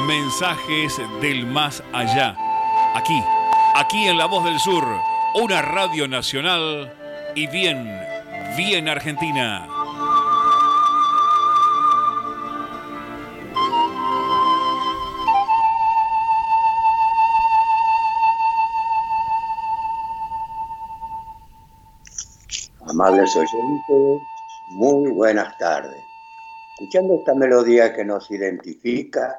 Mensajes del más allá. Aquí, aquí en La Voz del Sur, una radio nacional y bien, bien argentina. Amables oyentes, muy buenas tardes. Escuchando esta melodía que nos identifica,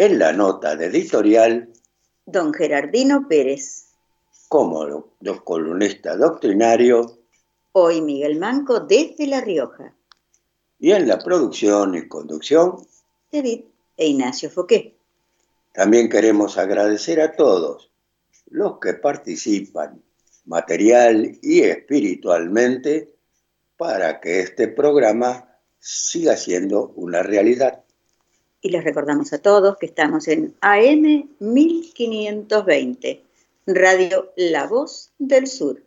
En la nota de editorial, don Gerardino Pérez. Como los columnistas doctrinarios, hoy Miguel Manco desde La Rioja. Y en la producción y conducción, David e Ignacio Foqué. También queremos agradecer a todos los que participan material y espiritualmente para que este programa siga siendo una realidad y les recordamos a todos que estamos en AM 1520, Radio La Voz del Sur,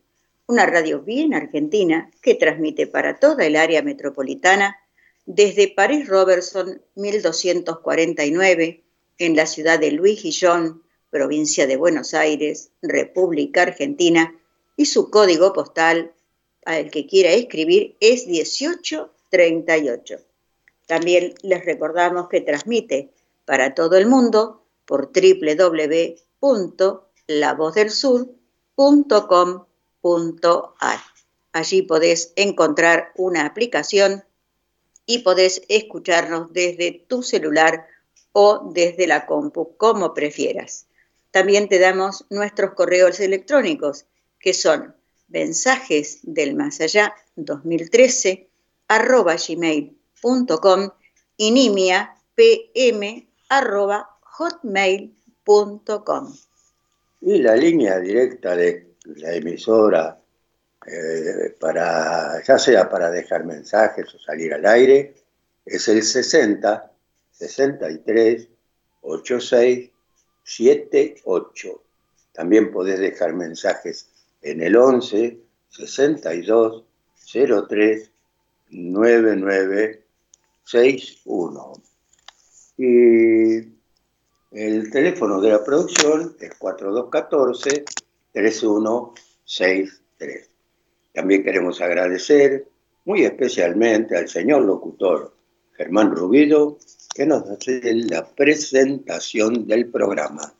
una radio bien argentina que transmite para toda el área metropolitana desde París Robertson 1249 en la ciudad de Luis Guillón, provincia de Buenos Aires, República Argentina, y su código postal al que quiera escribir es 1838. También les recordamos que transmite para todo el mundo por www.lavozdelsur.com.ar. Allí podés encontrar una aplicación y podés escucharnos desde tu celular o desde la compu, como prefieras. También te damos nuestros correos electrónicos, que son mensajes del más allá 2013 arroba gmail y nimiapm.hotmail.com. Y la línea directa de la emisora, eh, para, ya sea para dejar mensajes o salir al aire, es el 60 63 86 78. También podés dejar mensajes en el 11 62 03 99 61. Y el teléfono de la producción es 4214-3163. También queremos agradecer muy especialmente al señor locutor Germán Rubido, que nos hace la presentación del programa.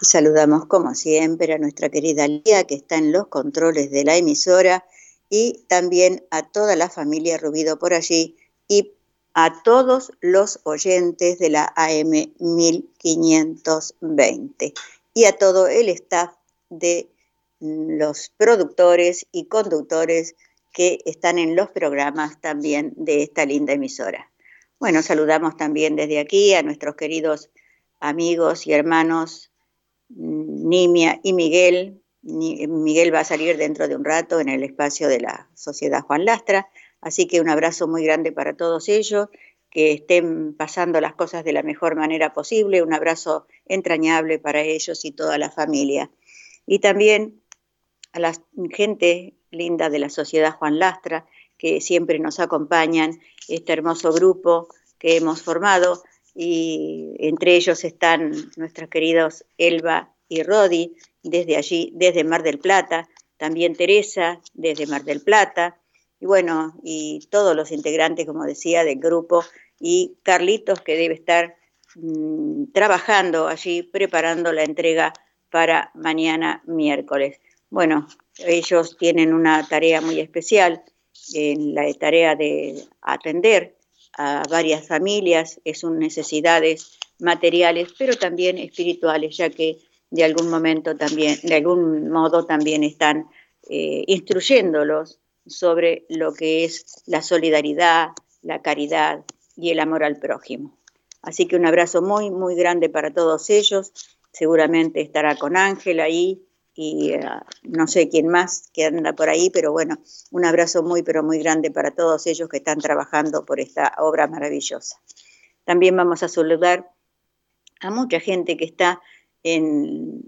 Y saludamos como siempre a nuestra querida Lía, que está en los controles de la emisora, y también a toda la familia Rubido por allí, y a todos los oyentes de la AM 1520 y a todo el staff de los productores y conductores que están en los programas también de esta linda emisora. Bueno, saludamos también desde aquí a nuestros queridos amigos y hermanos Nimia y Miguel. Miguel va a salir dentro de un rato en el espacio de la Sociedad Juan Lastra. Así que un abrazo muy grande para todos ellos que estén pasando las cosas de la mejor manera posible. Un abrazo entrañable para ellos y toda la familia. Y también a la gente linda de la Sociedad Juan Lastra, que siempre nos acompañan, este hermoso grupo que hemos formado, y entre ellos están nuestros queridos Elba y Rodi, desde allí, desde Mar del Plata, también Teresa, desde Mar del Plata, y bueno, y todos los integrantes, como decía, del grupo, y Carlitos, que debe estar mm, trabajando allí, preparando la entrega para mañana miércoles. Bueno, ellos tienen una tarea muy especial, en la tarea de atender a varias familias, es sus necesidades materiales, pero también espirituales, ya que de algún momento también, de algún modo también están eh, instruyéndolos sobre lo que es la solidaridad, la caridad y el amor al prójimo. Así que un abrazo muy, muy grande para todos ellos. Seguramente estará con Ángel ahí y eh, no sé quién más que anda por ahí, pero bueno, un abrazo muy, pero muy grande para todos ellos que están trabajando por esta obra maravillosa. También vamos a saludar a mucha gente que está en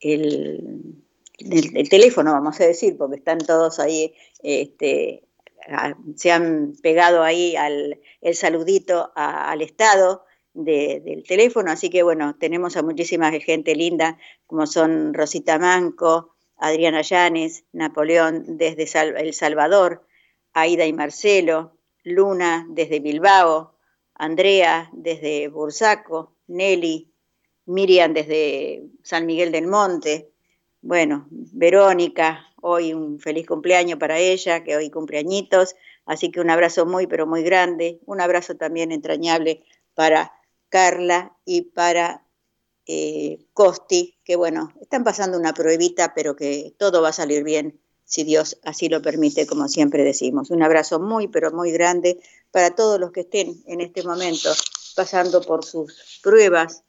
el, teléfono, vamos a decir, porque están todos ahí, este, se han pegado ahí al el saludito al Estado del teléfono, así que bueno, tenemos a muchísima gente linda, como son Rosita Manco, Adriana Llanes, Napoleón desde El Salvador, Aida y Marcelo, Luna desde Bilbao, Andrea desde Bursaco, Nelly, Miriam desde San Miguel del Monte, bueno, Verónica, hoy un feliz cumpleaños para ella, que hoy cumpleañitos, así que un abrazo muy, pero muy grande, un abrazo también entrañable para Carla y para eh, Costi, que bueno, están pasando una pruebita, pero que todo va a salir bien si Dios así lo permite, como siempre decimos. Un abrazo muy, pero muy grande para todos los que estén en este momento pasando por sus pruebas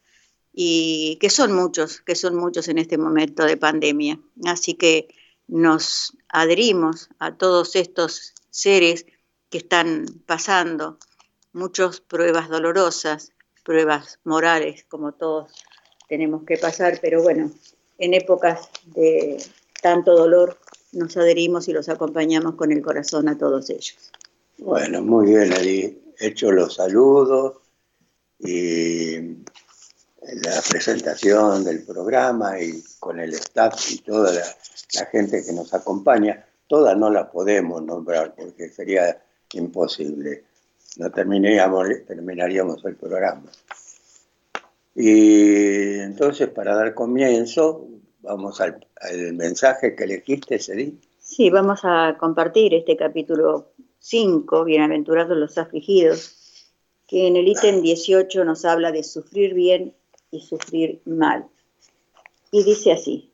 y que son muchos, que son muchos en este momento de pandemia. Así que nos adherimos a todos estos seres que están pasando muchas pruebas dolorosas, pruebas morales, como todos tenemos que pasar, pero bueno, en épocas de tanto dolor nos adherimos y los acompañamos con el corazón a todos ellos. Bueno, muy bien, He Hecho los saludos y la presentación del programa y con el staff y toda la, la gente que nos acompaña, todas no las podemos nombrar porque sería imposible no terminaríamos, terminaríamos el programa. Y entonces, para dar comienzo, vamos al, mensaje que elegiste, Cedí. Sí, vamos a compartir este capítulo 5, Bienaventurados los afligidos, que en el ítem 18 nos habla de sufrir bien y sufrir mal. Y dice así,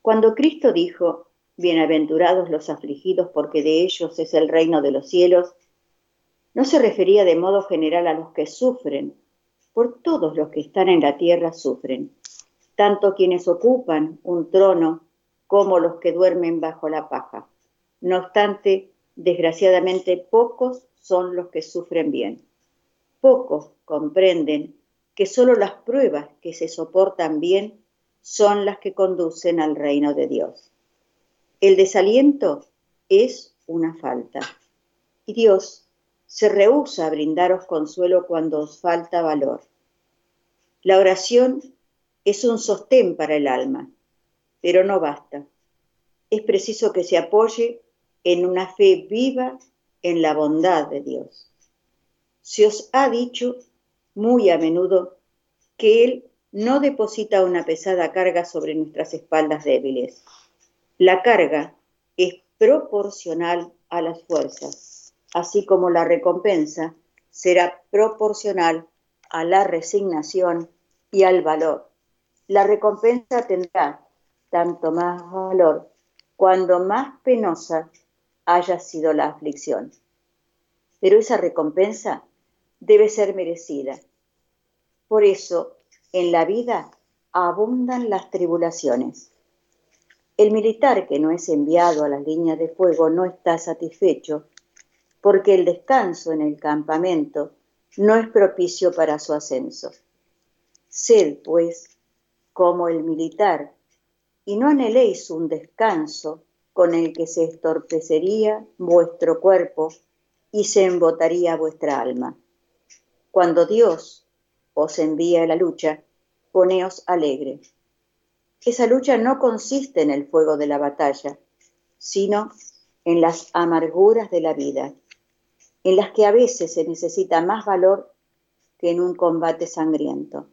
cuando Cristo dijo, Bienaventurados los afligidos porque de ellos es el reino de los cielos, no se refería de modo general a los que sufren, por todos los que están en la tierra sufren, tanto quienes ocupan un trono como los que duermen bajo la paja. No obstante, desgraciadamente pocos son los que sufren bien. Pocos comprenden que solo las pruebas que se soportan bien son las que conducen al reino de Dios. El desaliento es una falta. Y Dios se rehúsa a brindaros consuelo cuando os falta valor. La oración es un sostén para el alma, pero no basta. Es preciso que se apoye en una fe viva en la bondad de Dios. Se os ha dicho muy a menudo que Él no deposita una pesada carga sobre nuestras espaldas débiles. La carga es proporcional a las fuerzas así como la recompensa será proporcional a la resignación y al valor. La recompensa tendrá tanto más valor cuando más penosa haya sido la aflicción. Pero esa recompensa debe ser merecida. Por eso, en la vida abundan las tribulaciones. El militar que no es enviado a las líneas de fuego no está satisfecho porque el descanso en el campamento no es propicio para su ascenso. Sed, pues, como el militar, y no anheléis un descanso con el que se estorpecería vuestro cuerpo y se embotaría vuestra alma. Cuando Dios os envía a la lucha, poneos alegre. Esa lucha no consiste en el fuego de la batalla, sino en las amarguras de la vida, en las que a veces se necesita más valor que en un combate sangriento,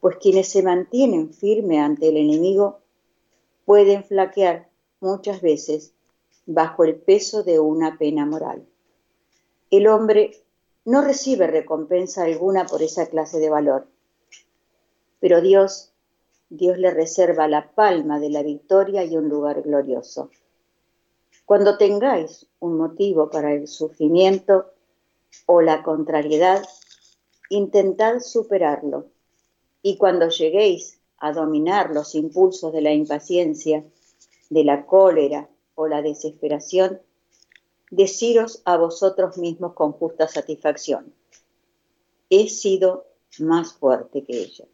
pues quienes se mantienen firmes ante el enemigo pueden flaquear muchas veces bajo el peso de una pena moral. El hombre no recibe recompensa alguna por esa clase de valor, pero Dios, Dios le reserva la palma de la victoria y un lugar glorioso. Cuando tengáis un motivo para el sufrimiento o la contrariedad, intentad superarlo. Y cuando lleguéis a dominar los impulsos de la impaciencia, de la cólera o la desesperación, deciros a vosotros mismos con justa satisfacción, he sido más fuerte que ella.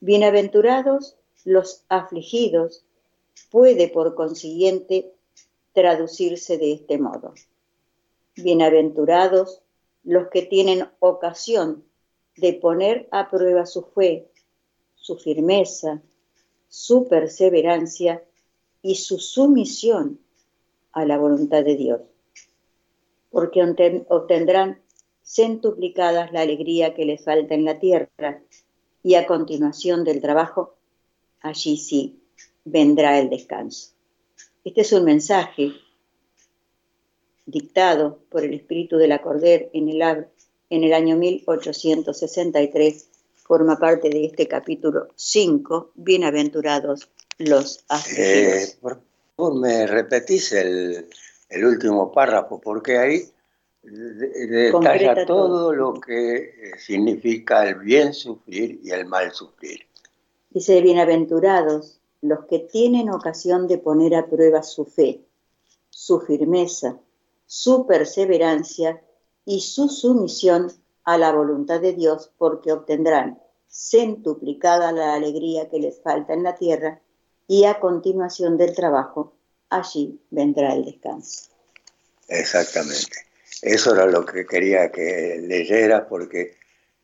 Bienaventurados los afligidos, puede por consiguiente traducirse de este modo. Bienaventurados los que tienen ocasión de poner a prueba su fe, su firmeza, su perseverancia y su sumisión a la voluntad de Dios, porque obtendrán centuplicadas la alegría que les falta en la tierra y a continuación del trabajo, allí sí vendrá el descanso. Este es un mensaje dictado por el espíritu de la en el, año 1863, forma parte de este capítulo 5, Bienaventurados los afligidos. Eh, me repetís el, último párrafo, porque ahí detalla todo, lo que eh, significa el bien sufrir y el mal sufrir. Dice, bienaventurados los que tienen ocasión de poner a prueba su fe, su firmeza, su perseverancia y su sumisión a la voluntad de Dios, porque obtendrán centuplicada la alegría que les falta en la tierra y a continuación del trabajo, allí vendrá el descanso. Exactamente. Eso era lo que quería que leyera porque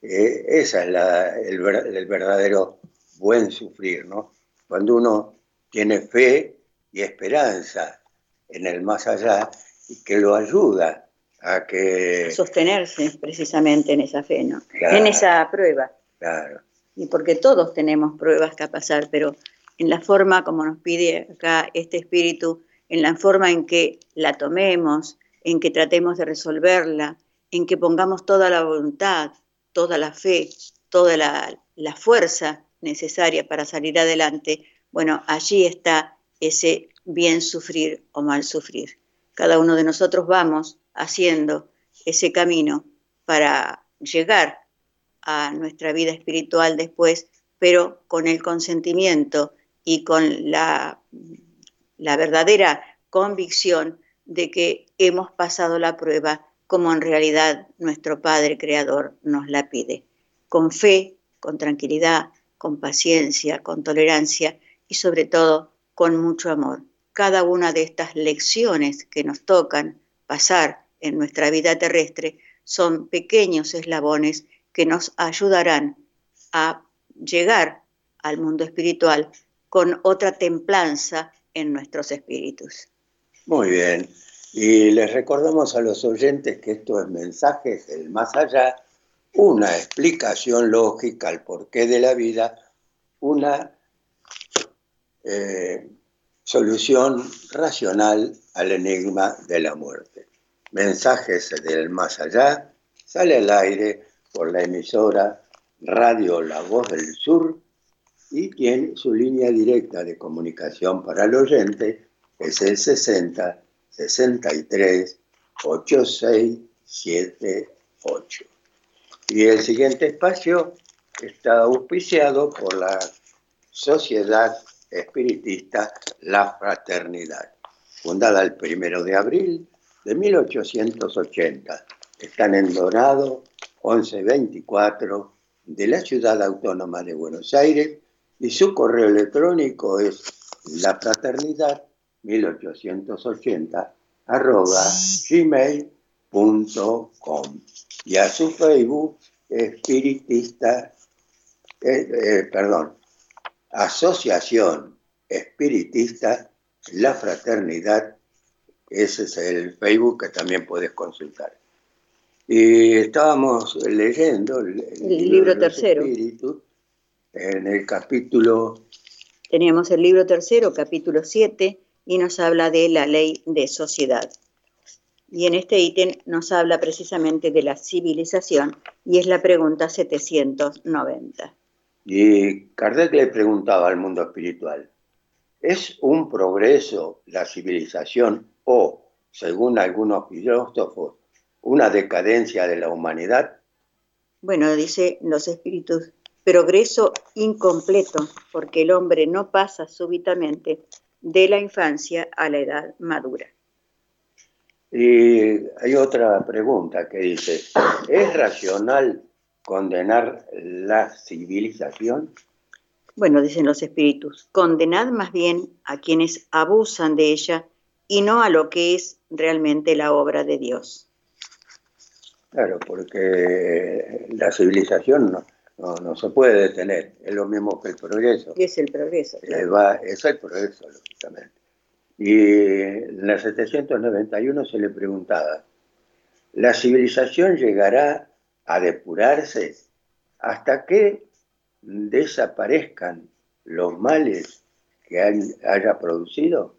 eh, esa es el, el verdadero buen sufrir, ¿no? cuando uno tiene fe y esperanza en el más allá y que lo ayuda a que... sostenerse precisamente en esa fe, ¿no? en esa prueba. Claro. Y porque todos tenemos pruebas que pasar, pero en la forma como nos pide acá este espíritu, en la forma en que la tomemos, en que tratemos de resolverla, en que pongamos toda la voluntad, toda la fe, toda la, fuerza necesaria para salir adelante, bueno, allí está ese bien sufrir o mal sufrir. Cada uno de nosotros vamos haciendo ese camino para llegar a nuestra vida espiritual después, pero con el consentimiento y con la, la verdadera convicción de que hemos pasado la prueba como en realidad nuestro Padre Creador nos la pide, con fe, con tranquilidad, con paciencia, con tolerancia y sobre todo con mucho amor. Cada una de estas lecciones que nos tocan pasar en nuestra vida terrestre son pequeños eslabones que nos ayudarán a llegar al mundo espiritual con otra templanza en nuestros espíritus. Muy bien. Y les recordamos a los oyentes que esto es Mensajes del Más Allá una explicación lógica al porqué de la vida, una eh, solución racional al enigma de la muerte. Mensajes del más allá sale al aire por la emisora Radio La Voz del Sur y tiene su línea directa de comunicación para el oyente es el 60 63 8678. Y el siguiente espacio está auspiciado por la Sociedad Espiritista La Fraternidad, fundada el primero de abril de 1880. Están en Dorado 1124 de la Ciudad Autónoma de Buenos Aires y su correo electrónico es la fraternidad 1880 arroba gmail.com y a su Facebook espiritista, eh, eh, perdón, Asociación Espiritista La Fraternidad, ese es el Facebook que también puedes consultar. Y estábamos leyendo el, libro, tercero. En el capítulo... Teníamos el libro tercero, capítulo 7, y nos habla de la ley de sociedad. Y en este ítem nos habla precisamente de la civilización y es la pregunta 790. Y Kardec le preguntaba al mundo espiritual, ¿es un progreso la civilización o, según algunos filósofos, una decadencia de la humanidad? Bueno, dice los espíritus, progreso incompleto, porque el hombre no pasa súbitamente de la infancia a la edad madura. Y hay otra pregunta que dice, ¿es racional condenar la civilización? Bueno, dicen los espíritus, condenad más bien a quienes abusan de ella y no a lo que es realmente la obra de Dios. Claro, porque la civilización no, se puede detener, es lo mismo que el progreso. ¿Qué es el progreso? es el progreso, lógicamente. Y en la 791 se le preguntaba, ¿la civilización llegará a depurarse hasta que desaparezcan los males que haya producido?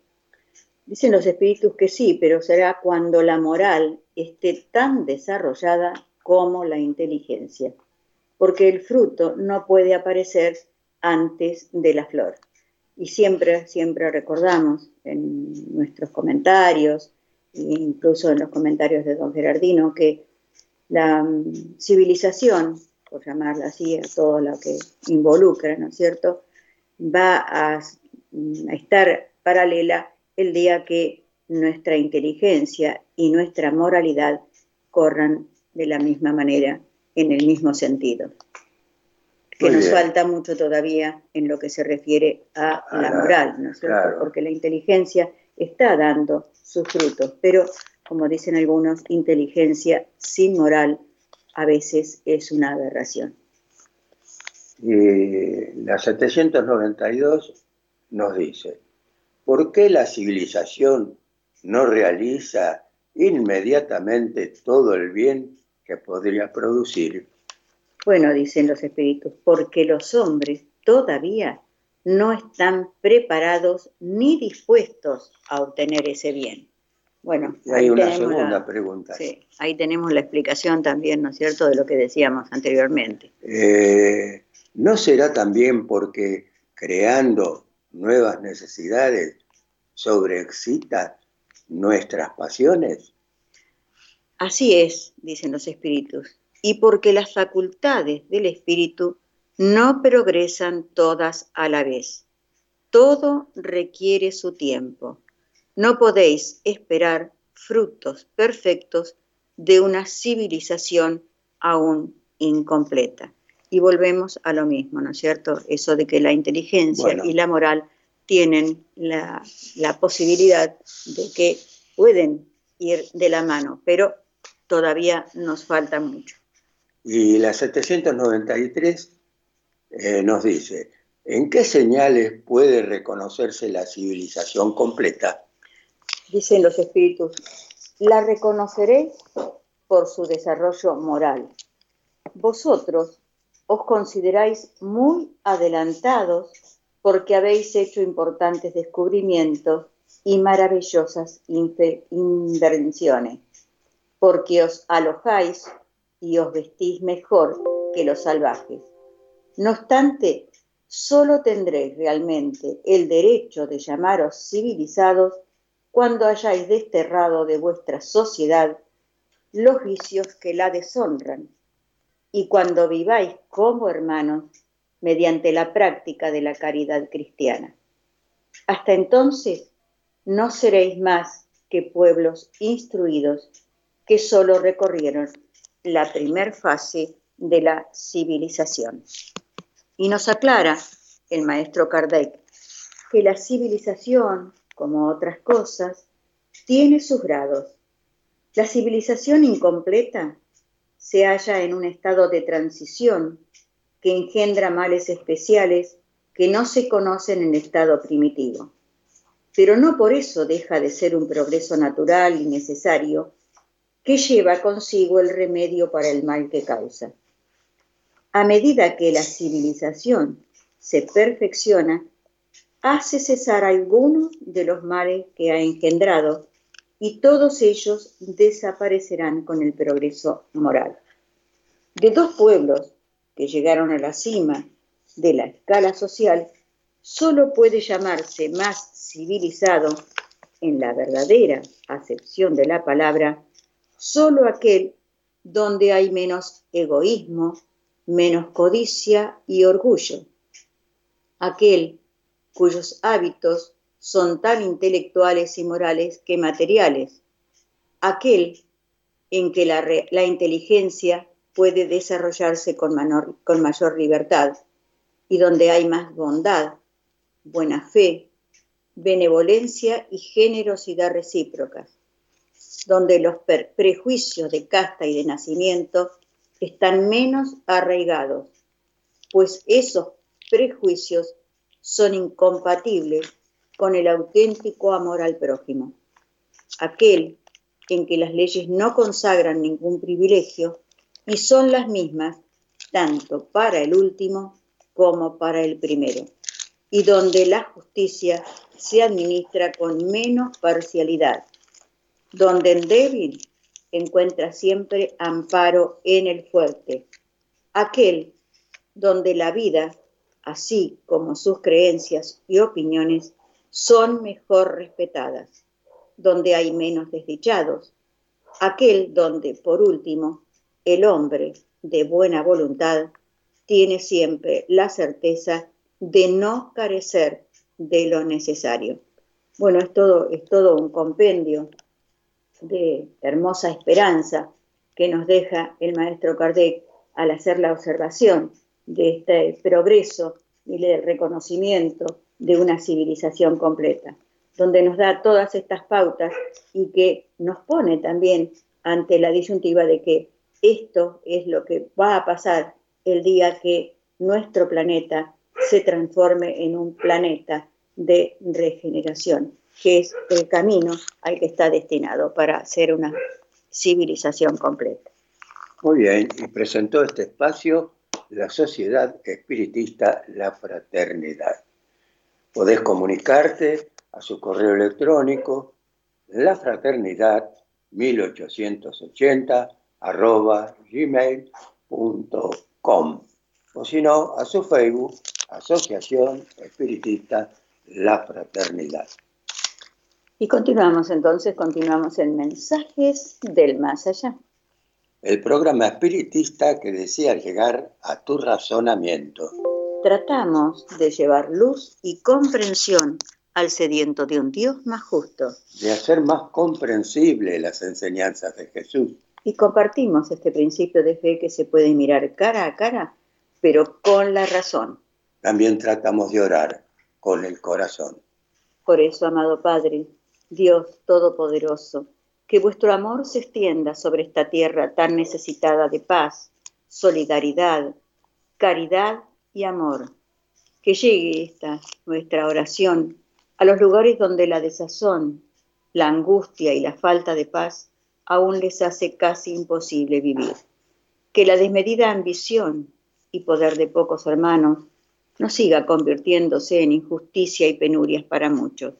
Dicen los espíritus que sí, pero será cuando la moral esté tan desarrollada como la inteligencia, porque el fruto no puede aparecer antes de la flor. Y siempre, siempre recordamos en nuestros comentarios, e incluso en los comentarios de don Gerardino, que la mm, civilización, por llamarla así, a todo lo que involucra, ¿no es cierto?, va a, mm, a estar paralela el día que nuestra inteligencia y nuestra moralidad corran de la misma manera, en el mismo sentido. Que nos falta mucho todavía en lo que se refiere a, la, moral, ¿no es cierto? Porque la inteligencia está dando sus frutos, pero como dicen algunos, inteligencia sin moral a veces es una aberración. Y la 792 nos dice, ¿por qué la civilización no realiza inmediatamente todo el bien que podría producir? Bueno, dicen los espíritus, porque los hombres todavía no están preparados ni dispuestos a obtener ese bien. Bueno, hay una segunda pregunta. Sí, ahí tenemos la explicación también, ¿no es cierto?, de lo que decíamos anteriormente. Eh, ¿No será también porque creando nuevas necesidades sobreexcita nuestras pasiones? Así es, dicen los espíritus, y porque las facultades del espíritu no progresan todas a la vez. Todo requiere su tiempo. No podéis esperar frutos perfectos de una civilización aún incompleta. Y volvemos a lo mismo, ¿no es cierto? Eso de que la inteligencia y la moral tienen la, posibilidad de que pueden ir de la mano, pero todavía nos falta mucho. Y la 793 eh, nos dice, ¿en qué señales puede reconocerse la civilización completa? Dicen los espíritus, la reconoceréis por su desarrollo moral. Vosotros os consideráis muy adelantados porque habéis hecho importantes descubrimientos y maravillosas invenciones, porque os alojáis y os vestís mejor que los salvajes. No obstante, solo tendréis realmente el derecho de llamaros civilizados cuando hayáis desterrado de vuestra sociedad los vicios que la deshonran y cuando viváis como hermanos mediante la práctica de la caridad cristiana. Hasta entonces no seréis más que pueblos instruidos que solo recorrieron la primer fase de la civilización. Y nos aclara el maestro Kardec que la civilización, como otras cosas, tiene sus grados. La civilización incompleta se halla en un estado de transición que engendra males especiales que no se conocen en estado primitivo. Pero no por eso deja de ser un progreso natural y necesario que lleva consigo el remedio para el mal que causa. A medida que la civilización se perfecciona, hace cesar algunos de los males que ha engendrado y todos ellos desaparecerán con el progreso moral. De dos pueblos que llegaron a la cima de la escala social, solo puede llamarse más civilizado, en la verdadera acepción de la palabra, solo aquel donde hay menos egoísmo, menos codicia y orgullo, aquel cuyos hábitos son tan intelectuales y morales que materiales, aquel en que la, inteligencia puede desarrollarse con, con mayor libertad y donde hay más bondad, buena fe, benevolencia y generosidad recíprocas donde los prejuicios de casta y de nacimiento están menos arraigados, pues esos prejuicios son incompatibles con el auténtico amor al prójimo, aquel en que las leyes no consagran ningún privilegio y son las mismas tanto para el último como para el primero, y donde la justicia se administra con menos parcialidad donde el débil encuentra siempre amparo en el fuerte, aquel donde la vida, así como sus creencias y opiniones, son mejor respetadas, donde hay menos desdichados, aquel donde, por último, el hombre de buena voluntad tiene siempre la certeza de no carecer de lo necesario. Bueno, es todo, es todo un compendio de hermosa esperanza que nos deja el maestro Kardec al hacer la observación de este progreso y el reconocimiento de una civilización completa, donde nos da todas estas pautas y que nos pone también ante la disyuntiva de que esto es lo que va a pasar el día que nuestro planeta se transforme en un planeta de regeneración que es el camino al que está destinado para ser una civilización completa. Muy bien, y presentó este espacio la Sociedad Espiritista La Fraternidad. Podés comunicarte a su correo electrónico lafraternidad 1880 arroba gmail.com o si no a su Facebook Asociación Espiritista La Fraternidad. Y continuamos entonces, continuamos en Mensajes del Más Allá. El programa espiritista que desea llegar a tu razonamiento. Tratamos de llevar luz y comprensión al sediento de un Dios más justo. De hacer más comprensible las enseñanzas de Jesús. Y compartimos este principio de fe que se puede mirar cara a cara, pero con la razón. También tratamos de orar con el corazón. Por eso, amado Padre, Dios Todopoderoso, que vuestro amor se extienda sobre esta tierra tan necesitada de paz, solidaridad, caridad y amor. Que llegue esta nuestra oración a los lugares donde la desazón, la angustia y la falta de paz aún les hace casi imposible vivir. Que la desmedida ambición y poder de pocos hermanos no siga convirtiéndose en injusticia y penurias para muchos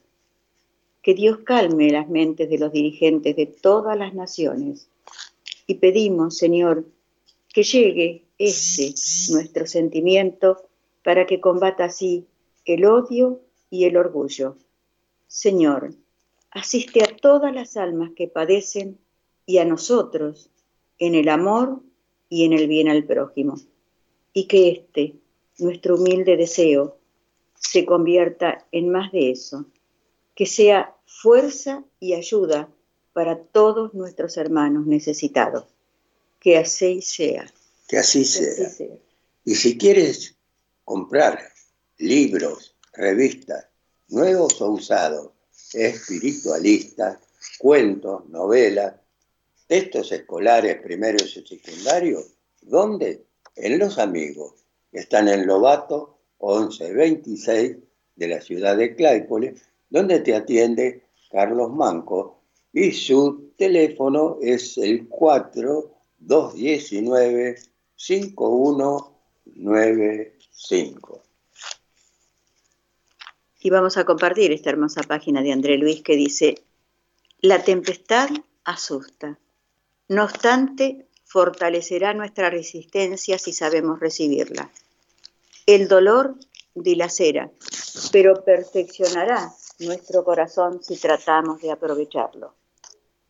que Dios calme las mentes de los dirigentes de todas las naciones. Y pedimos, Señor, que llegue este nuestro sentimiento para que combata así el odio y el orgullo. Señor, asiste a todas las almas que padecen y a nosotros en el amor y en el bien al prójimo. Y que este, nuestro humilde deseo, se convierta en más de eso, que sea fuerza y ayuda para todos nuestros hermanos necesitados. Que así sea. Que así sea. Y si quieres comprar libros, revistas, nuevos o usados, espiritualistas, cuentos, novelas, textos escolares primeros y secundarios, ¿dónde? En Los Amigos, que están en Lobato 1126 de la ciudad de Claypole, donde te atiende Carlos Manco y su teléfono es el 4219 5195. Y vamos a compartir esta hermosa página de André Luis que dice, la tempestad asusta, no obstante, fortalecerá nuestra resistencia si sabemos recibirla. El dolor dilacera, pero perfeccionará nuestro corazón si tratamos de aprovecharlo.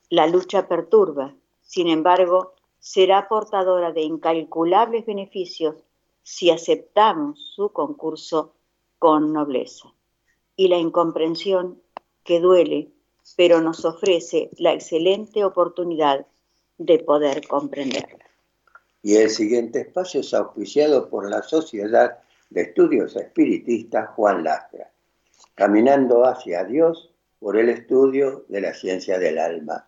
La lucha perturba, sin embargo, será portadora de incalculables beneficios si aceptamos su concurso con nobleza. Y la incomprensión, que duele, pero nos ofrece la excelente oportunidad de poder comprenderla. Y el siguiente espacio es auspiciado por la Sociedad de Estudios Espiritistas Juan Lastra, caminando hacia Dios por el estudio de la ciencia del alma.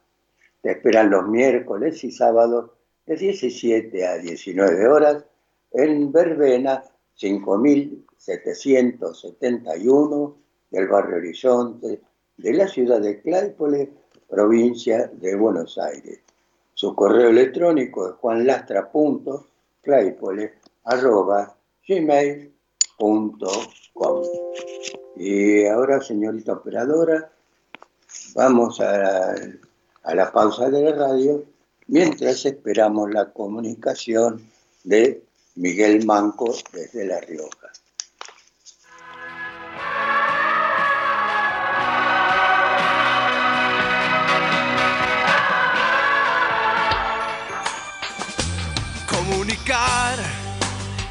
Te esperan los miércoles y sábados de 17 a 19 horas en Verbena 5771 del barrio Horizonte de la ciudad de Claypole, provincia de Buenos Aires. Su correo electrónico es juanlastra.claypole.gmail.com Y ahora, señorita operadora, vamos a, a la pausa de la radio mientras esperamos la comunicación de Miguel Manco desde La Rioja.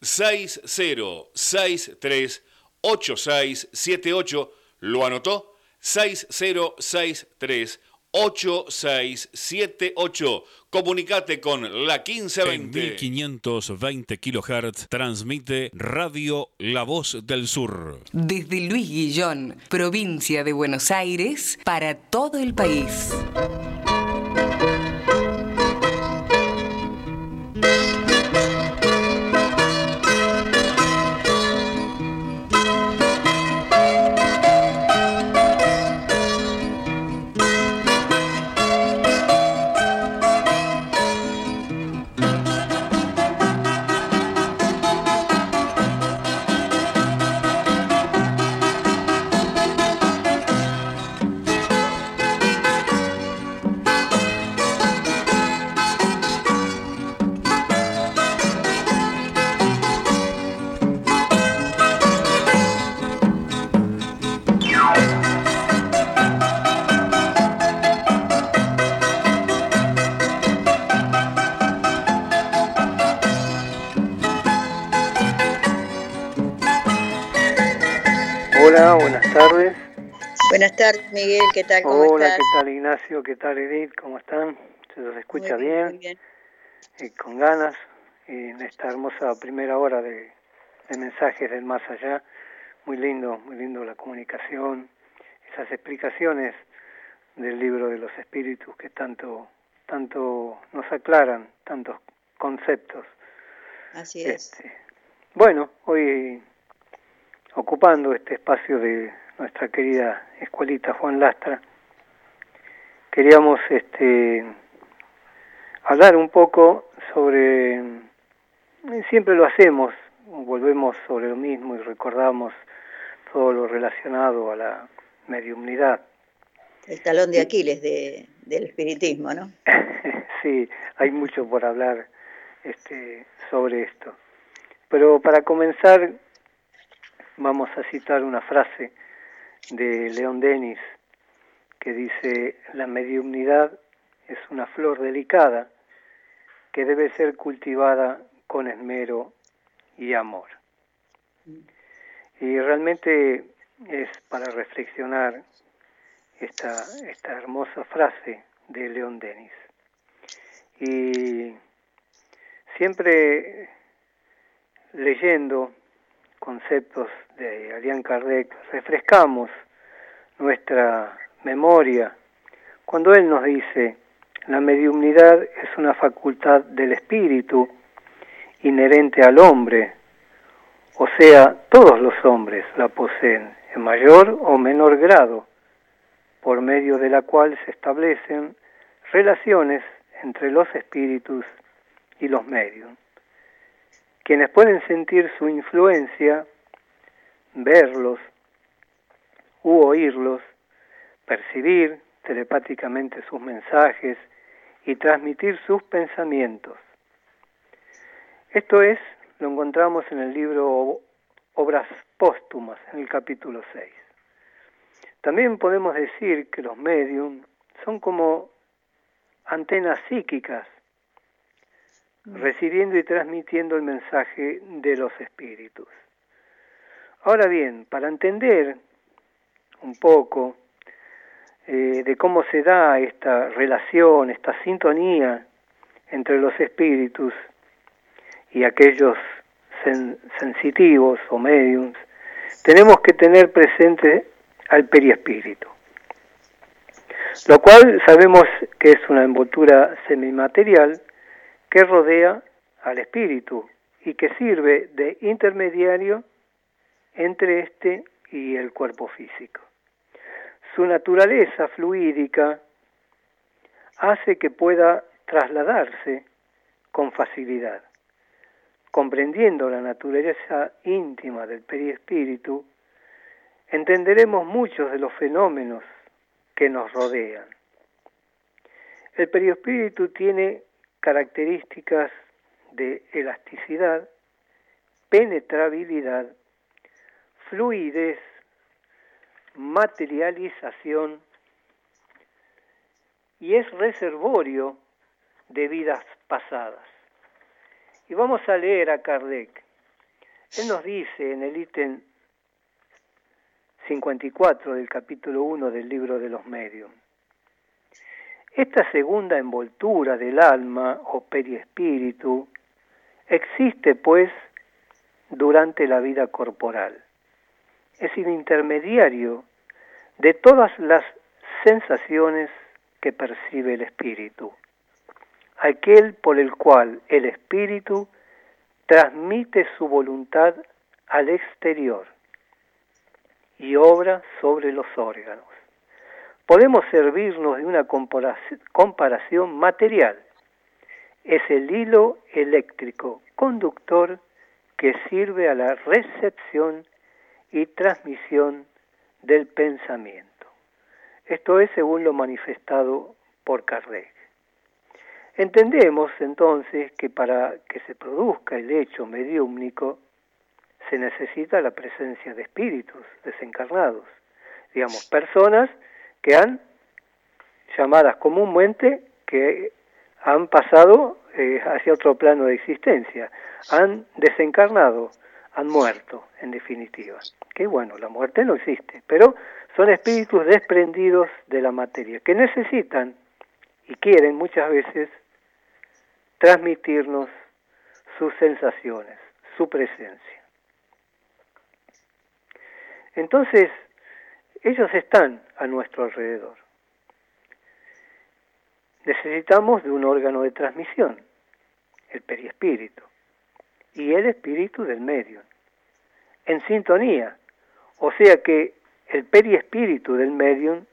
60638678. ¿Lo anotó? 60638678. Comunicate con la 1520. 1520 kHz transmite Radio La Voz del Sur. Desde Luis Guillón, provincia de Buenos Aires, para todo el país. Buenas tardes, Miguel, ¿qué tal? ¿Cómo Hola, ¿qué tal, Ignacio? ¿Qué tal, Edith? ¿Cómo están? ¿Se los escucha bien? Muy bien. Eh, con ganas, en esta hermosa primera hora de, mensajes del más allá. Muy lindo, muy lindo la comunicación, esas explicaciones del libro de los espíritus que tanto, tanto nos aclaran, tantos conceptos. Así es. Este, bueno, hoy ocupando este espacio de nuestra querida escuelita Juan Lastra, queríamos este, hablar un poco sobre, siempre lo hacemos, volvemos sobre lo mismo y recordamos todo lo relacionado a la mediumnidad. El talón de Aquiles de, del espiritismo, ¿no? sí, hay mucho por hablar este, sobre esto. Pero para comenzar, vamos a citar una frase de León Denis que dice, la mediumnidad es una flor delicada que debe ser cultivada con esmero y amor. Y realmente es para reflexionar esta, esta hermosa frase de León Denis. Y siempre leyendo conceptos de Ariane Kardec, refrescamos nuestra memoria. Cuando él nos dice, la mediumnidad es una facultad del espíritu inherente al hombre, o sea, todos los hombres la poseen en mayor o menor grado, por medio de la cual se establecen relaciones entre los espíritus y los medios quienes pueden sentir su influencia, verlos u oírlos, percibir telepáticamente sus mensajes y transmitir sus pensamientos. Esto es, lo encontramos en el libro Obras Póstumas, en el capítulo 6. También podemos decir que los medium son como antenas psíquicas recibiendo y transmitiendo el mensaje de los espíritus. Ahora bien, para entender un poco eh, de cómo se da esta relación, esta sintonía entre los espíritus y aquellos sensitivos o mediums, tenemos que tener presente al periespíritu, lo cual sabemos que es una envoltura semimaterial que rodea al espíritu y que sirve de intermediario entre éste y el cuerpo físico. Su naturaleza fluídica hace que pueda trasladarse con facilidad. Comprendiendo la naturaleza íntima del periespíritu, entenderemos muchos de los fenómenos que nos rodean. El periespíritu tiene características de elasticidad, penetrabilidad, fluidez, materialización y es reservorio de vidas pasadas. Y vamos a leer a Kardec. Él nos dice en el ítem 54 del capítulo 1 del libro de los medios. Esta segunda envoltura del alma o periespíritu existe pues durante la vida corporal. Es el intermediario de todas las sensaciones que percibe el espíritu, aquel por el cual el espíritu transmite su voluntad al exterior y obra sobre los órganos podemos servirnos de una comparación material. Es el hilo eléctrico conductor que sirve a la recepción y transmisión del pensamiento. Esto es según lo manifestado por Kardec. Entendemos entonces que para que se produzca el hecho mediúmnico se necesita la presencia de espíritus desencarnados, digamos, personas que han, llamadas comúnmente, que han pasado eh, hacia otro plano de existencia, han desencarnado, han muerto, en definitiva. Que bueno, la muerte no existe, pero son espíritus desprendidos de la materia, que necesitan y quieren muchas veces transmitirnos sus sensaciones, su presencia. Entonces, ellos están a nuestro alrededor. Necesitamos de un órgano de transmisión, el periespíritu. y el espíritu del medio, en sintonía. O sea que el periespíritu del medium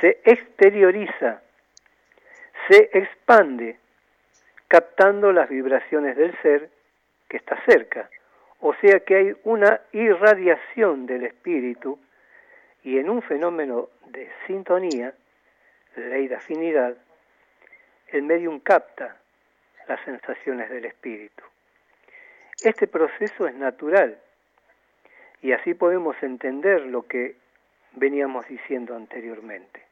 se exterioriza, se expande, captando las vibraciones del ser que está cerca. O sea que hay una irradiación del espíritu y en un fenómeno de sintonía, ley de afinidad, el medium capta las sensaciones del espíritu. Este proceso es natural y así podemos entender lo que veníamos diciendo anteriormente.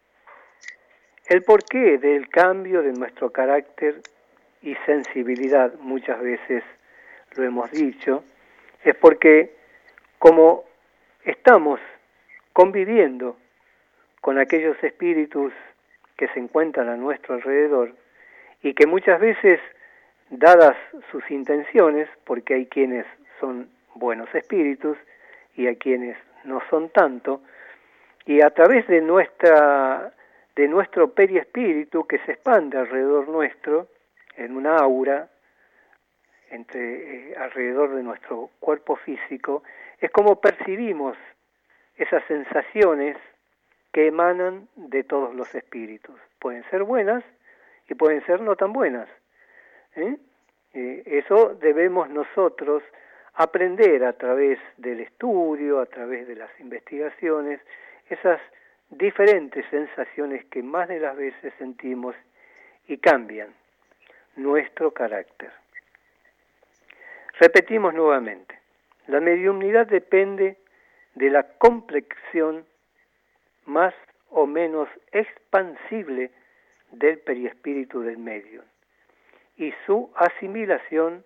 El porqué del cambio de nuestro carácter y sensibilidad, muchas veces lo hemos dicho, es porque como estamos conviviendo con aquellos espíritus que se encuentran a nuestro alrededor y que muchas veces, dadas sus intenciones, porque hay quienes son buenos espíritus y hay quienes no son tanto, y a través de nuestra de nuestro periespíritu que se expande alrededor nuestro en una aura entre eh, alrededor de nuestro cuerpo físico es como percibimos esas sensaciones que emanan de todos los espíritus pueden ser buenas y pueden ser no tan buenas ¿eh? Eh, eso debemos nosotros aprender a través del estudio a través de las investigaciones esas diferentes sensaciones que más de las veces sentimos y cambian nuestro carácter. Repetimos nuevamente, la mediunidad depende de la complexión más o menos expansible del periespíritu del medio y su asimilación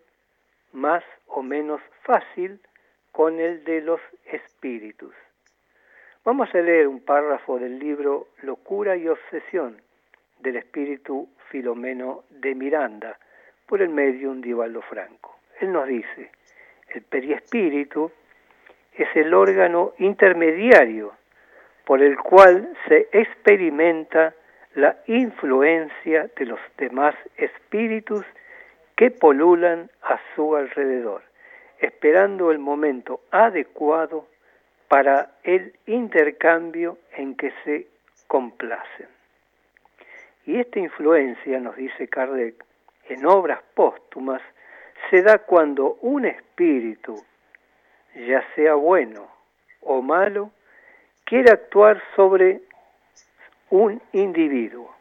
más o menos fácil con el de los espíritus. Vamos a leer un párrafo del libro Locura y Obsesión del espíritu Filomeno de Miranda por el medium Divaldo Franco. Él nos dice, el periespíritu es el órgano intermediario por el cual se experimenta la influencia de los demás espíritus que polulan a su alrededor, esperando el momento adecuado para el intercambio en que se complacen. Y esta influencia, nos dice Kardec, en obras póstumas, se da cuando un espíritu, ya sea bueno o malo, quiere actuar sobre un individuo,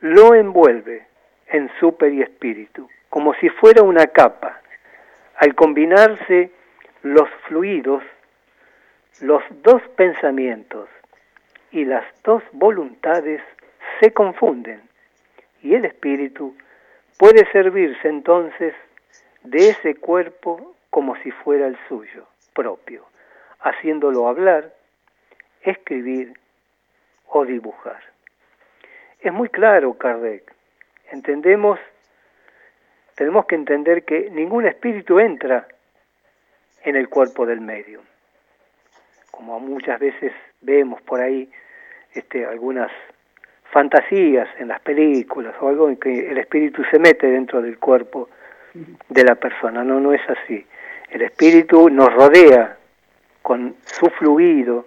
lo envuelve en su periespíritu, como si fuera una capa. Al combinarse los fluidos, los dos pensamientos y las dos voluntades se confunden y el espíritu puede servirse entonces de ese cuerpo como si fuera el suyo propio, haciéndolo hablar, escribir o dibujar. Es muy claro, Kardec. Entendemos, tenemos que entender que ningún espíritu entra en el cuerpo del medio como muchas veces vemos por ahí este, algunas fantasías en las películas o algo en que el espíritu se mete dentro del cuerpo de la persona. No, no es así. El espíritu nos rodea con su fluido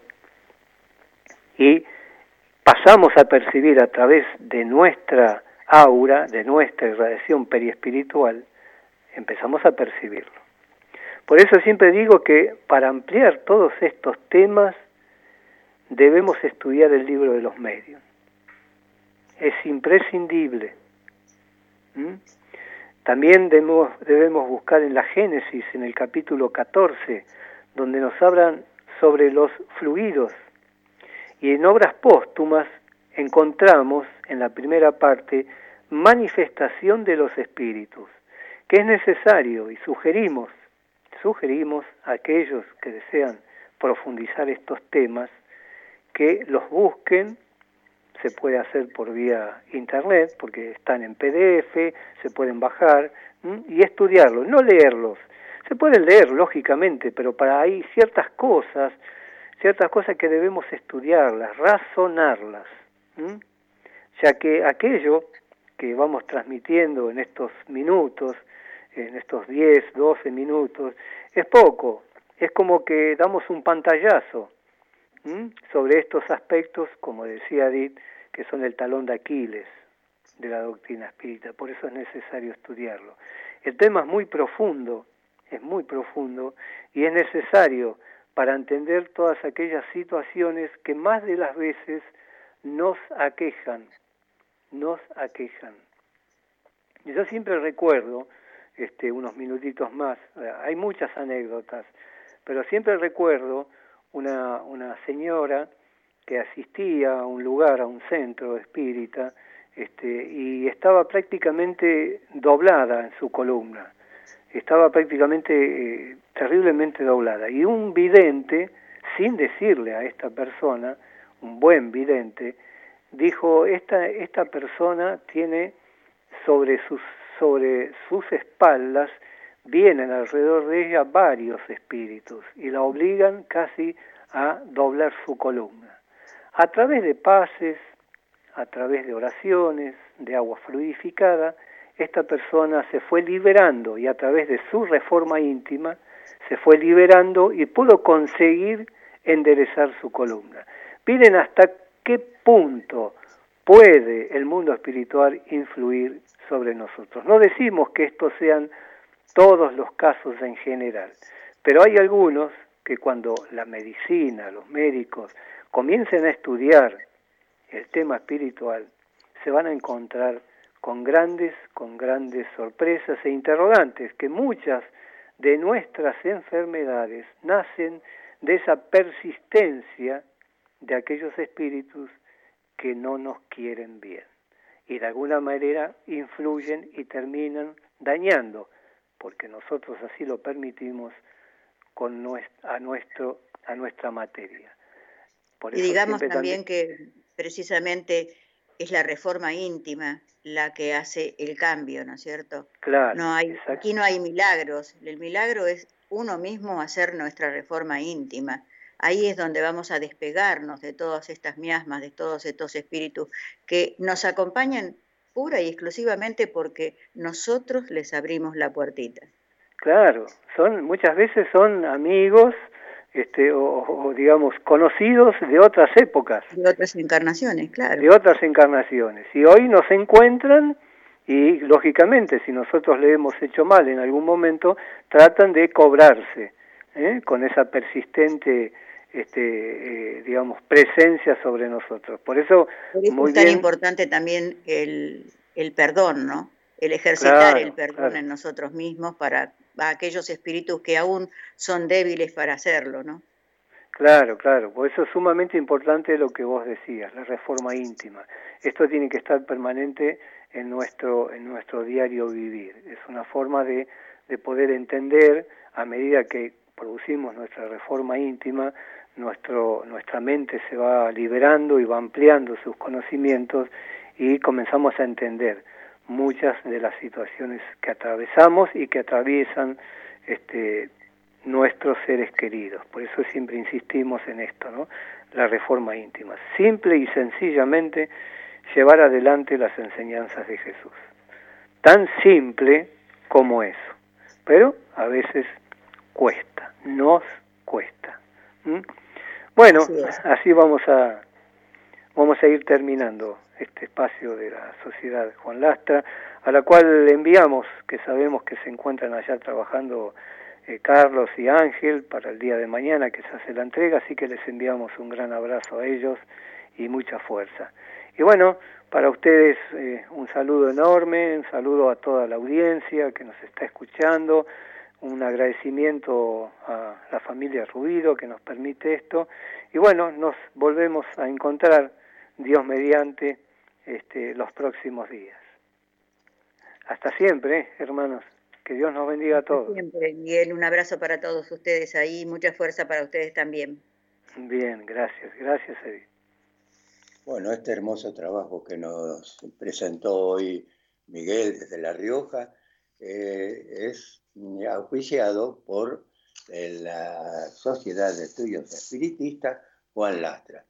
y pasamos a percibir a través de nuestra aura, de nuestra irradiación periespiritual, empezamos a percibirlo. Por eso siempre digo que para ampliar todos estos temas debemos estudiar el libro de los medios. Es imprescindible. También debemos, buscar en la Génesis, en el capítulo 14, donde nos hablan sobre los fluidos. Y en obras póstumas encontramos en la primera parte manifestación de los espíritus, que es necesario y sugerimos sugerimos a aquellos que desean profundizar estos temas que los busquen, se puede hacer por vía internet, porque están en PDF, se pueden bajar y estudiarlos, no leerlos. Se pueden leer, lógicamente, pero para ahí ciertas cosas, ciertas cosas que debemos estudiarlas, razonarlas, ya que aquello que vamos transmitiendo en estos minutos, en estos 10, 12 minutos, es poco, es como que damos un pantallazo sobre estos aspectos, como decía Edith, que son el talón de Aquiles de la doctrina espírita, por eso es necesario estudiarlo. El tema es muy profundo, es muy profundo y es necesario para entender todas aquellas situaciones que más de las veces nos aquejan, nos aquejan. Yo siempre recuerdo, este, unos minutitos más, eh, hay muchas anécdotas, pero siempre recuerdo una, una señora que asistía a un lugar, a un centro espírita, este, y estaba prácticamente doblada en su columna, estaba prácticamente eh, terriblemente doblada. Y un vidente, sin decirle a esta persona, un buen vidente, dijo, esta, esta persona tiene sobre sus, sobre sus espaldas, vienen alrededor de ella varios espíritus y la obligan casi a doblar su columna. A través de pases, a través de oraciones, de agua fluidificada, esta persona se fue liberando y a través de su reforma íntima se fue liberando y pudo conseguir enderezar su columna. Miren hasta qué punto puede el mundo espiritual influir sobre nosotros. No decimos que estos sean todos los casos en general, pero hay algunos que cuando la medicina, los médicos comiencen a estudiar el tema espiritual, se van a encontrar con grandes, con grandes sorpresas e interrogantes, que muchas de nuestras enfermedades nacen de esa persistencia de aquellos espíritus que no nos quieren bien y de alguna manera influyen y terminan dañando, porque nosotros así lo permitimos con a, nuestro, a nuestra materia. Y digamos también que precisamente es la reforma íntima la que hace el cambio, ¿no es cierto? Claro. No hay, aquí no hay milagros, el milagro es uno mismo hacer nuestra reforma íntima. Ahí es donde vamos a despegarnos de todas estas miasmas, de todos estos espíritus que nos acompañan pura y exclusivamente porque nosotros les abrimos la puertita. Claro, son muchas veces son amigos, este, o, digamos conocidos de otras épocas. De otras encarnaciones, claro. De otras encarnaciones. Y hoy nos encuentran y lógicamente si nosotros le hemos hecho mal en algún momento, tratan de cobrarse ¿eh? con esa persistente este, eh, digamos, presencia sobre nosotros. Por eso, es tan importante también el, el perdón, ¿no? El ejercitar el perdón en nosotros mismos para a aquellos espíritus que aún son débiles para hacerlo, ¿no? Claro, claro, por eso es sumamente importante lo que vos decías, la reforma íntima. Esto tiene que estar permanente en nuestro, en nuestro diario vivir. Es una forma de, de poder entender a medida que producimos nuestra reforma íntima, nuestro, nuestra mente se va liberando y va ampliando sus conocimientos y comenzamos a entender muchas de las situaciones que atravesamos y que atraviesan este, nuestros seres queridos. Por eso siempre insistimos en esto, ¿no? La reforma íntima. Simple y sencillamente llevar adelante las enseñanzas de Jesús. Tan simple como eso. Pero a veces cuesta, nos cuesta. Bueno, así vamos a vamos a ir terminando este espacio de la Sociedad Juan Lastra, a la cual le enviamos, que sabemos que se encuentran allá trabajando eh, Carlos y Ángel para el día de mañana que se hace la entrega, así que les enviamos un gran abrazo a ellos y mucha fuerza. Y bueno, para ustedes eh, un saludo enorme, un saludo a toda la audiencia que nos está escuchando, un agradecimiento a la familia Rubido que nos permite esto. Y bueno, nos volvemos a encontrar, Dios mediante, este, los próximos días. Hasta siempre, ¿eh? hermanos. Que Dios nos bendiga a todos. Siempre, Miguel. Un abrazo para todos ustedes ahí. Mucha fuerza para ustedes también. Bien, gracias. Gracias, Edith. Bueno, este hermoso trabajo que nos presentó hoy Miguel desde La Rioja eh, es auspiciado por eh, la Sociedad de Estudios Espiritistas Juan Lastra.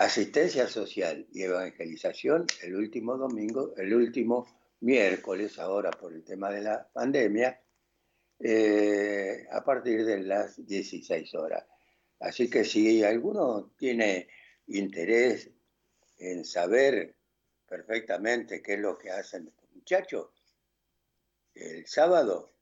Asistencia social y evangelización el último domingo, el último miércoles, ahora por el tema de la pandemia, eh, a partir de las 16 horas. Así que si alguno tiene interés en saber perfectamente qué es lo que hacen estos muchachos, el sábado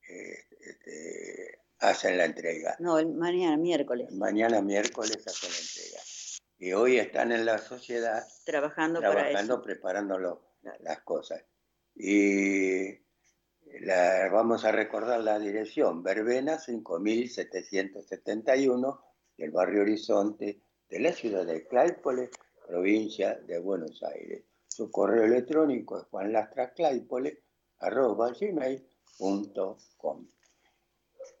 este, hacen la entrega. No, mañana miércoles. Mañana miércoles hacen la entrega. Y hoy están en la sociedad trabajando, trabajando preparando las cosas. Y vamos a recordar la dirección, Verbena 5771 del barrio Horizonte de la ciudad de Claypole, provincia de Buenos Aires. Su correo electrónico es juanlastraclaypole.com.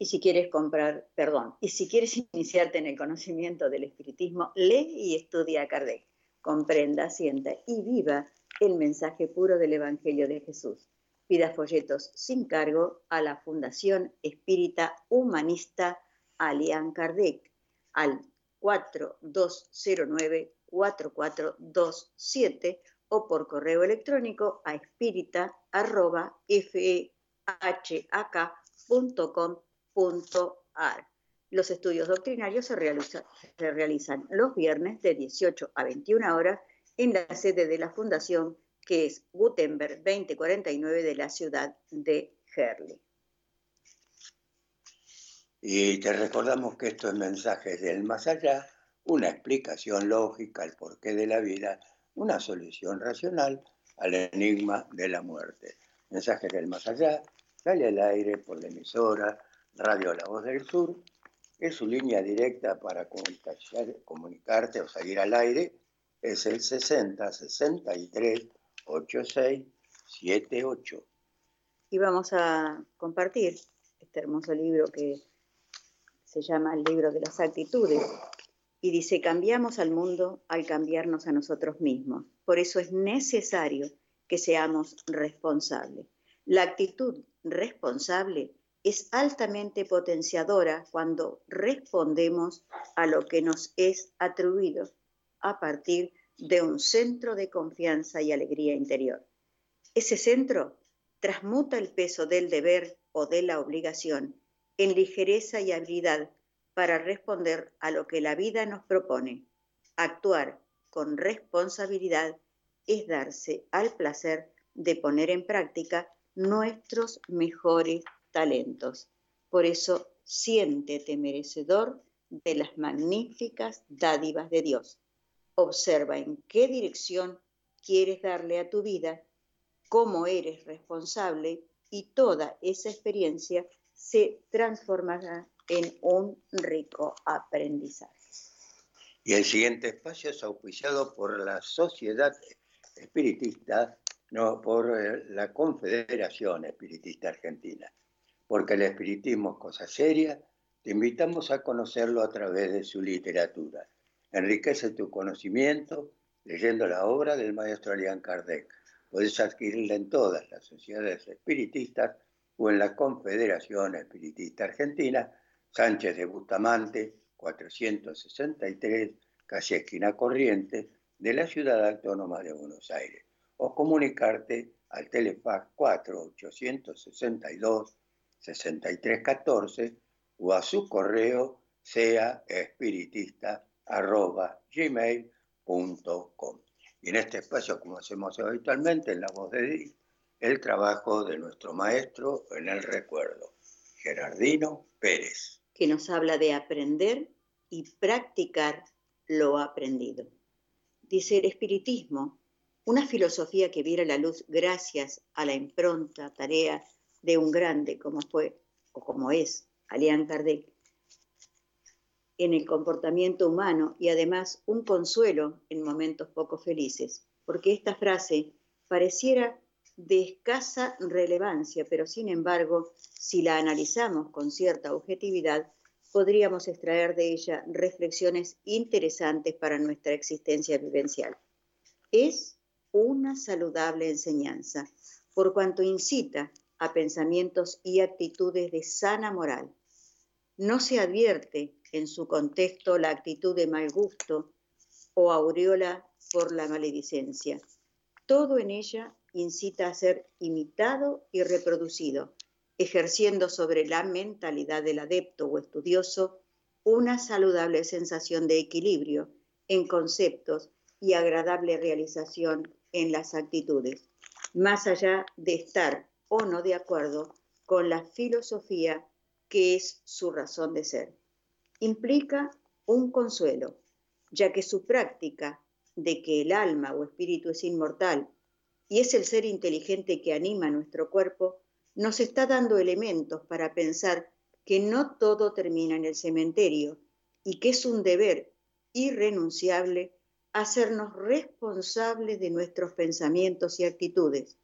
Y si quieres comprar, perdón, y si quieres iniciarte en el conocimiento del espiritismo, lee y estudia a Kardec. Comprenda, sienta y viva el mensaje puro del Evangelio de Jesús. Pida folletos sin cargo a la Fundación Espírita Humanista Alian Kardec al 4209-4427 o por correo electrónico a Los estudios doctrinarios se, realizan los viernes de 18 a 21 horas en la sede de la Fundación que es Gutenberg 2049 de la ciudad de Herley. Y te recordamos que esto es Mensajes del Más Allá, una explicación lógica al porqué de la vida, una solución racional al enigma de la muerte. Mensajes del Más Allá sale al aire por la emisora Radio La Voz del Sur. Es su línea directa para comunicarte o salir al aire. Es el 60 63 8678. Y vamos a compartir este hermoso libro que se llama El libro de las actitudes y dice, cambiamos al mundo al cambiarnos a nosotros mismos. Por eso es necesario que seamos responsables. La actitud responsable es altamente potenciadora cuando respondemos a lo que nos es atribuido a partir de un centro de confianza y alegría interior. Ese centro transmuta el peso del deber o de la obligación en ligereza y habilidad para responder a lo que la vida nos propone. Actuar con responsabilidad es darse al placer de poner en práctica nuestros mejores Por eso, siéntete merecedor de las magníficas dádivas de Dios. Observa en qué dirección quieres darle a tu vida, cómo eres responsable y toda esa experiencia se transformará en un rico aprendizaje. Y el siguiente espacio es auspiciado por la Sociedad Espiritista, no por eh, la Confederación Espiritista Argentina, porque el espiritismo es cosa seria, te invitamos a conocerlo a través de su literatura Enriquece tu conocimiento leyendo la obra del maestro Alian Kardec. Puedes adquirirla en todas las sociedades espiritistas o en la Confederación Espiritista Argentina, Sánchez de Bustamante, 463, casi esquina corriente, de la Ciudad Autónoma de Buenos Aires. O comunicarte al Telefax 4862 6314 o a su correo sea espiritista arroba gmail.com. Y en este espacio, como hacemos habitualmente, en la voz de Edith, el trabajo de nuestro maestro en el recuerdo, Gerardino Pérez. Que nos habla de aprender y practicar lo aprendido. Dice el espiritismo, una filosofía que viera la luz gracias a la impronta, tarea de un grande como fue o como es Alián Kardec, en el comportamiento humano y además un consuelo en momentos poco felices, porque esta frase pareciera de escasa relevancia, pero sin embargo, si la analizamos con cierta objetividad, podríamos extraer de ella reflexiones interesantes para nuestra existencia vivencial. Es una saludable enseñanza, por cuanto incita a pensamientos y actitudes de sana moral. No se advierte en su contexto la actitud de mal gusto o aureola por la maledicencia. Todo en ella incita a ser imitado y reproducido, ejerciendo sobre la mentalidad del adepto o estudioso una saludable sensación de equilibrio en conceptos y agradable realización en las actitudes, más allá de estar o no de acuerdo con la filosofía que es su razón de ser. Implica un consuelo, ya que su práctica de que el alma o espíritu es inmortal y es el ser inteligente que anima nuestro cuerpo, nos está dando elementos para pensar que no todo termina en el cementerio y que es un deber irrenunciable hacernos responsables de nuestros pensamientos y actitudes,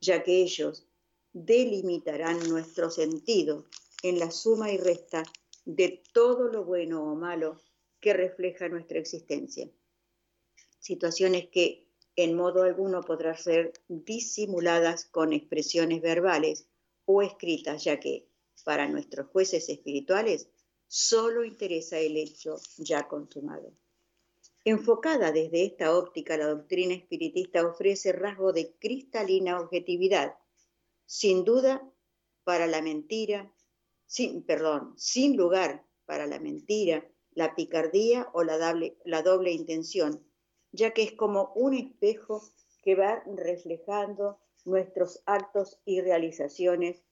ya que ellos delimitarán nuestro sentido en la suma y resta de todo lo bueno o malo que refleja nuestra existencia. Situaciones que en modo alguno podrán ser disimuladas con expresiones verbales o escritas, ya que para nuestros jueces espirituales solo interesa el hecho ya consumado. Enfocada desde esta óptica, la doctrina espiritista ofrece rasgo de cristalina objetividad, sin duda para la mentira, sin, perdón, sin lugar para la mentira, la picardía o la doble, la doble intención, ya que es como un espejo que va reflejando nuestros actos y realizaciones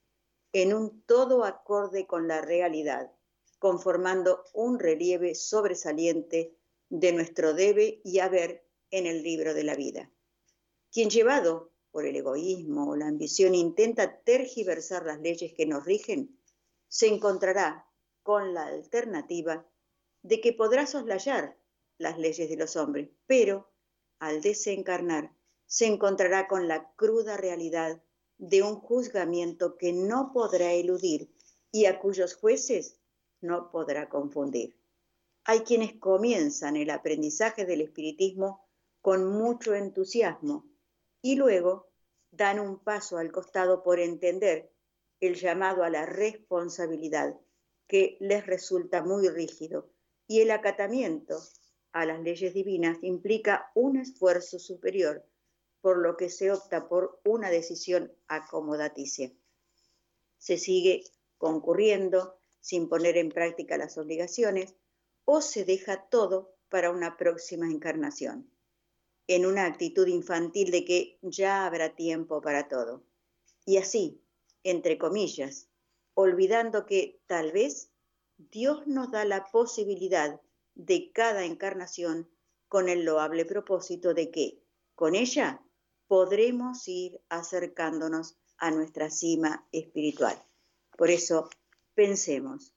en un todo acorde con la realidad, conformando un relieve sobresaliente de nuestro debe y haber en el libro de la vida. Quien llevado por el egoísmo o la ambición intenta tergiversar las leyes que nos rigen, se encontrará con la alternativa de que podrá soslayar las leyes de los hombres, pero al desencarnar se encontrará con la cruda realidad de un juzgamiento que no podrá eludir y a cuyos jueces no podrá confundir. Hay quienes comienzan el aprendizaje del espiritismo con mucho entusiasmo y luego dan un paso al costado por entender el llamado a la responsabilidad, que les resulta muy rígido, y el acatamiento a las leyes divinas implica un esfuerzo superior, por lo que se opta por una decisión acomodaticia. Se sigue concurriendo sin poner en práctica las obligaciones o se deja todo para una próxima encarnación, en una actitud infantil de que ya habrá tiempo para todo. Y así, entre comillas, olvidando que tal vez Dios nos da la posibilidad de cada encarnación con el loable propósito de que con ella podremos ir acercándonos a nuestra cima espiritual. Por eso, pensemos,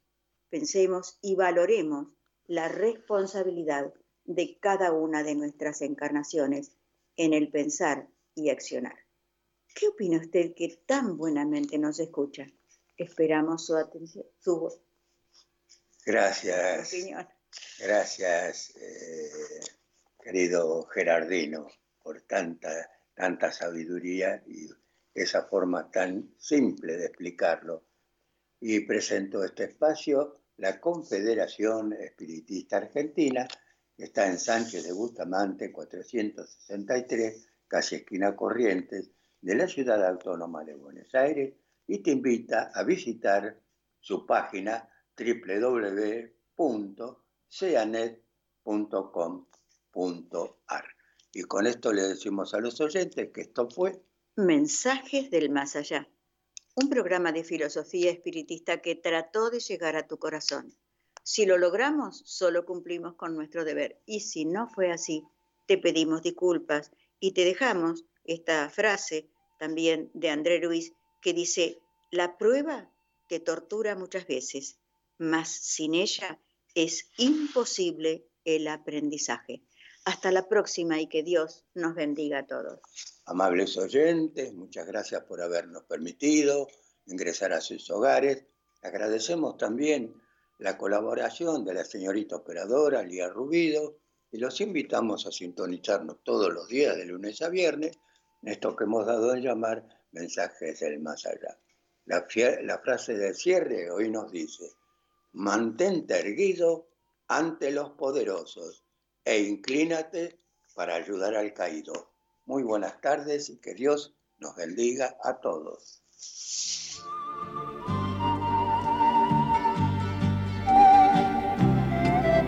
pensemos y valoremos la responsabilidad de cada una de nuestras encarnaciones en el pensar y accionar. ¿Qué opina usted que tan buenamente nos escucha? Esperamos su atención, su voz. Gracias. Gracias, eh, querido Gerardino, por tanta, tanta sabiduría y esa forma tan simple de explicarlo. Y presento este espacio, la Confederación Espiritista Argentina, está en Sánchez de Bustamante, 463, casi esquina Corrientes, de la ciudad autónoma de Buenos Aires y te invita a visitar su página www.ceanet.com.ar. Y con esto le decimos a los oyentes que esto fue Mensajes del Más Allá, un programa de filosofía espiritista que trató de llegar a tu corazón. Si lo logramos, solo cumplimos con nuestro deber. Y si no fue así, te pedimos disculpas y te dejamos esta frase también de André Luis que dice, la prueba te tortura muchas veces, mas sin ella es imposible el aprendizaje. Hasta la próxima y que Dios nos bendiga a todos. Amables oyentes, muchas gracias por habernos permitido ingresar a sus hogares. Agradecemos también la colaboración de la señorita operadora Lía Rubido y los invitamos a sintonizarnos todos los días de lunes a viernes esto que hemos dado a llamar mensajes del más allá. La, la frase del cierre hoy nos dice, mantente erguido ante los poderosos e inclínate para ayudar al caído. Muy buenas tardes y que Dios nos bendiga a todos.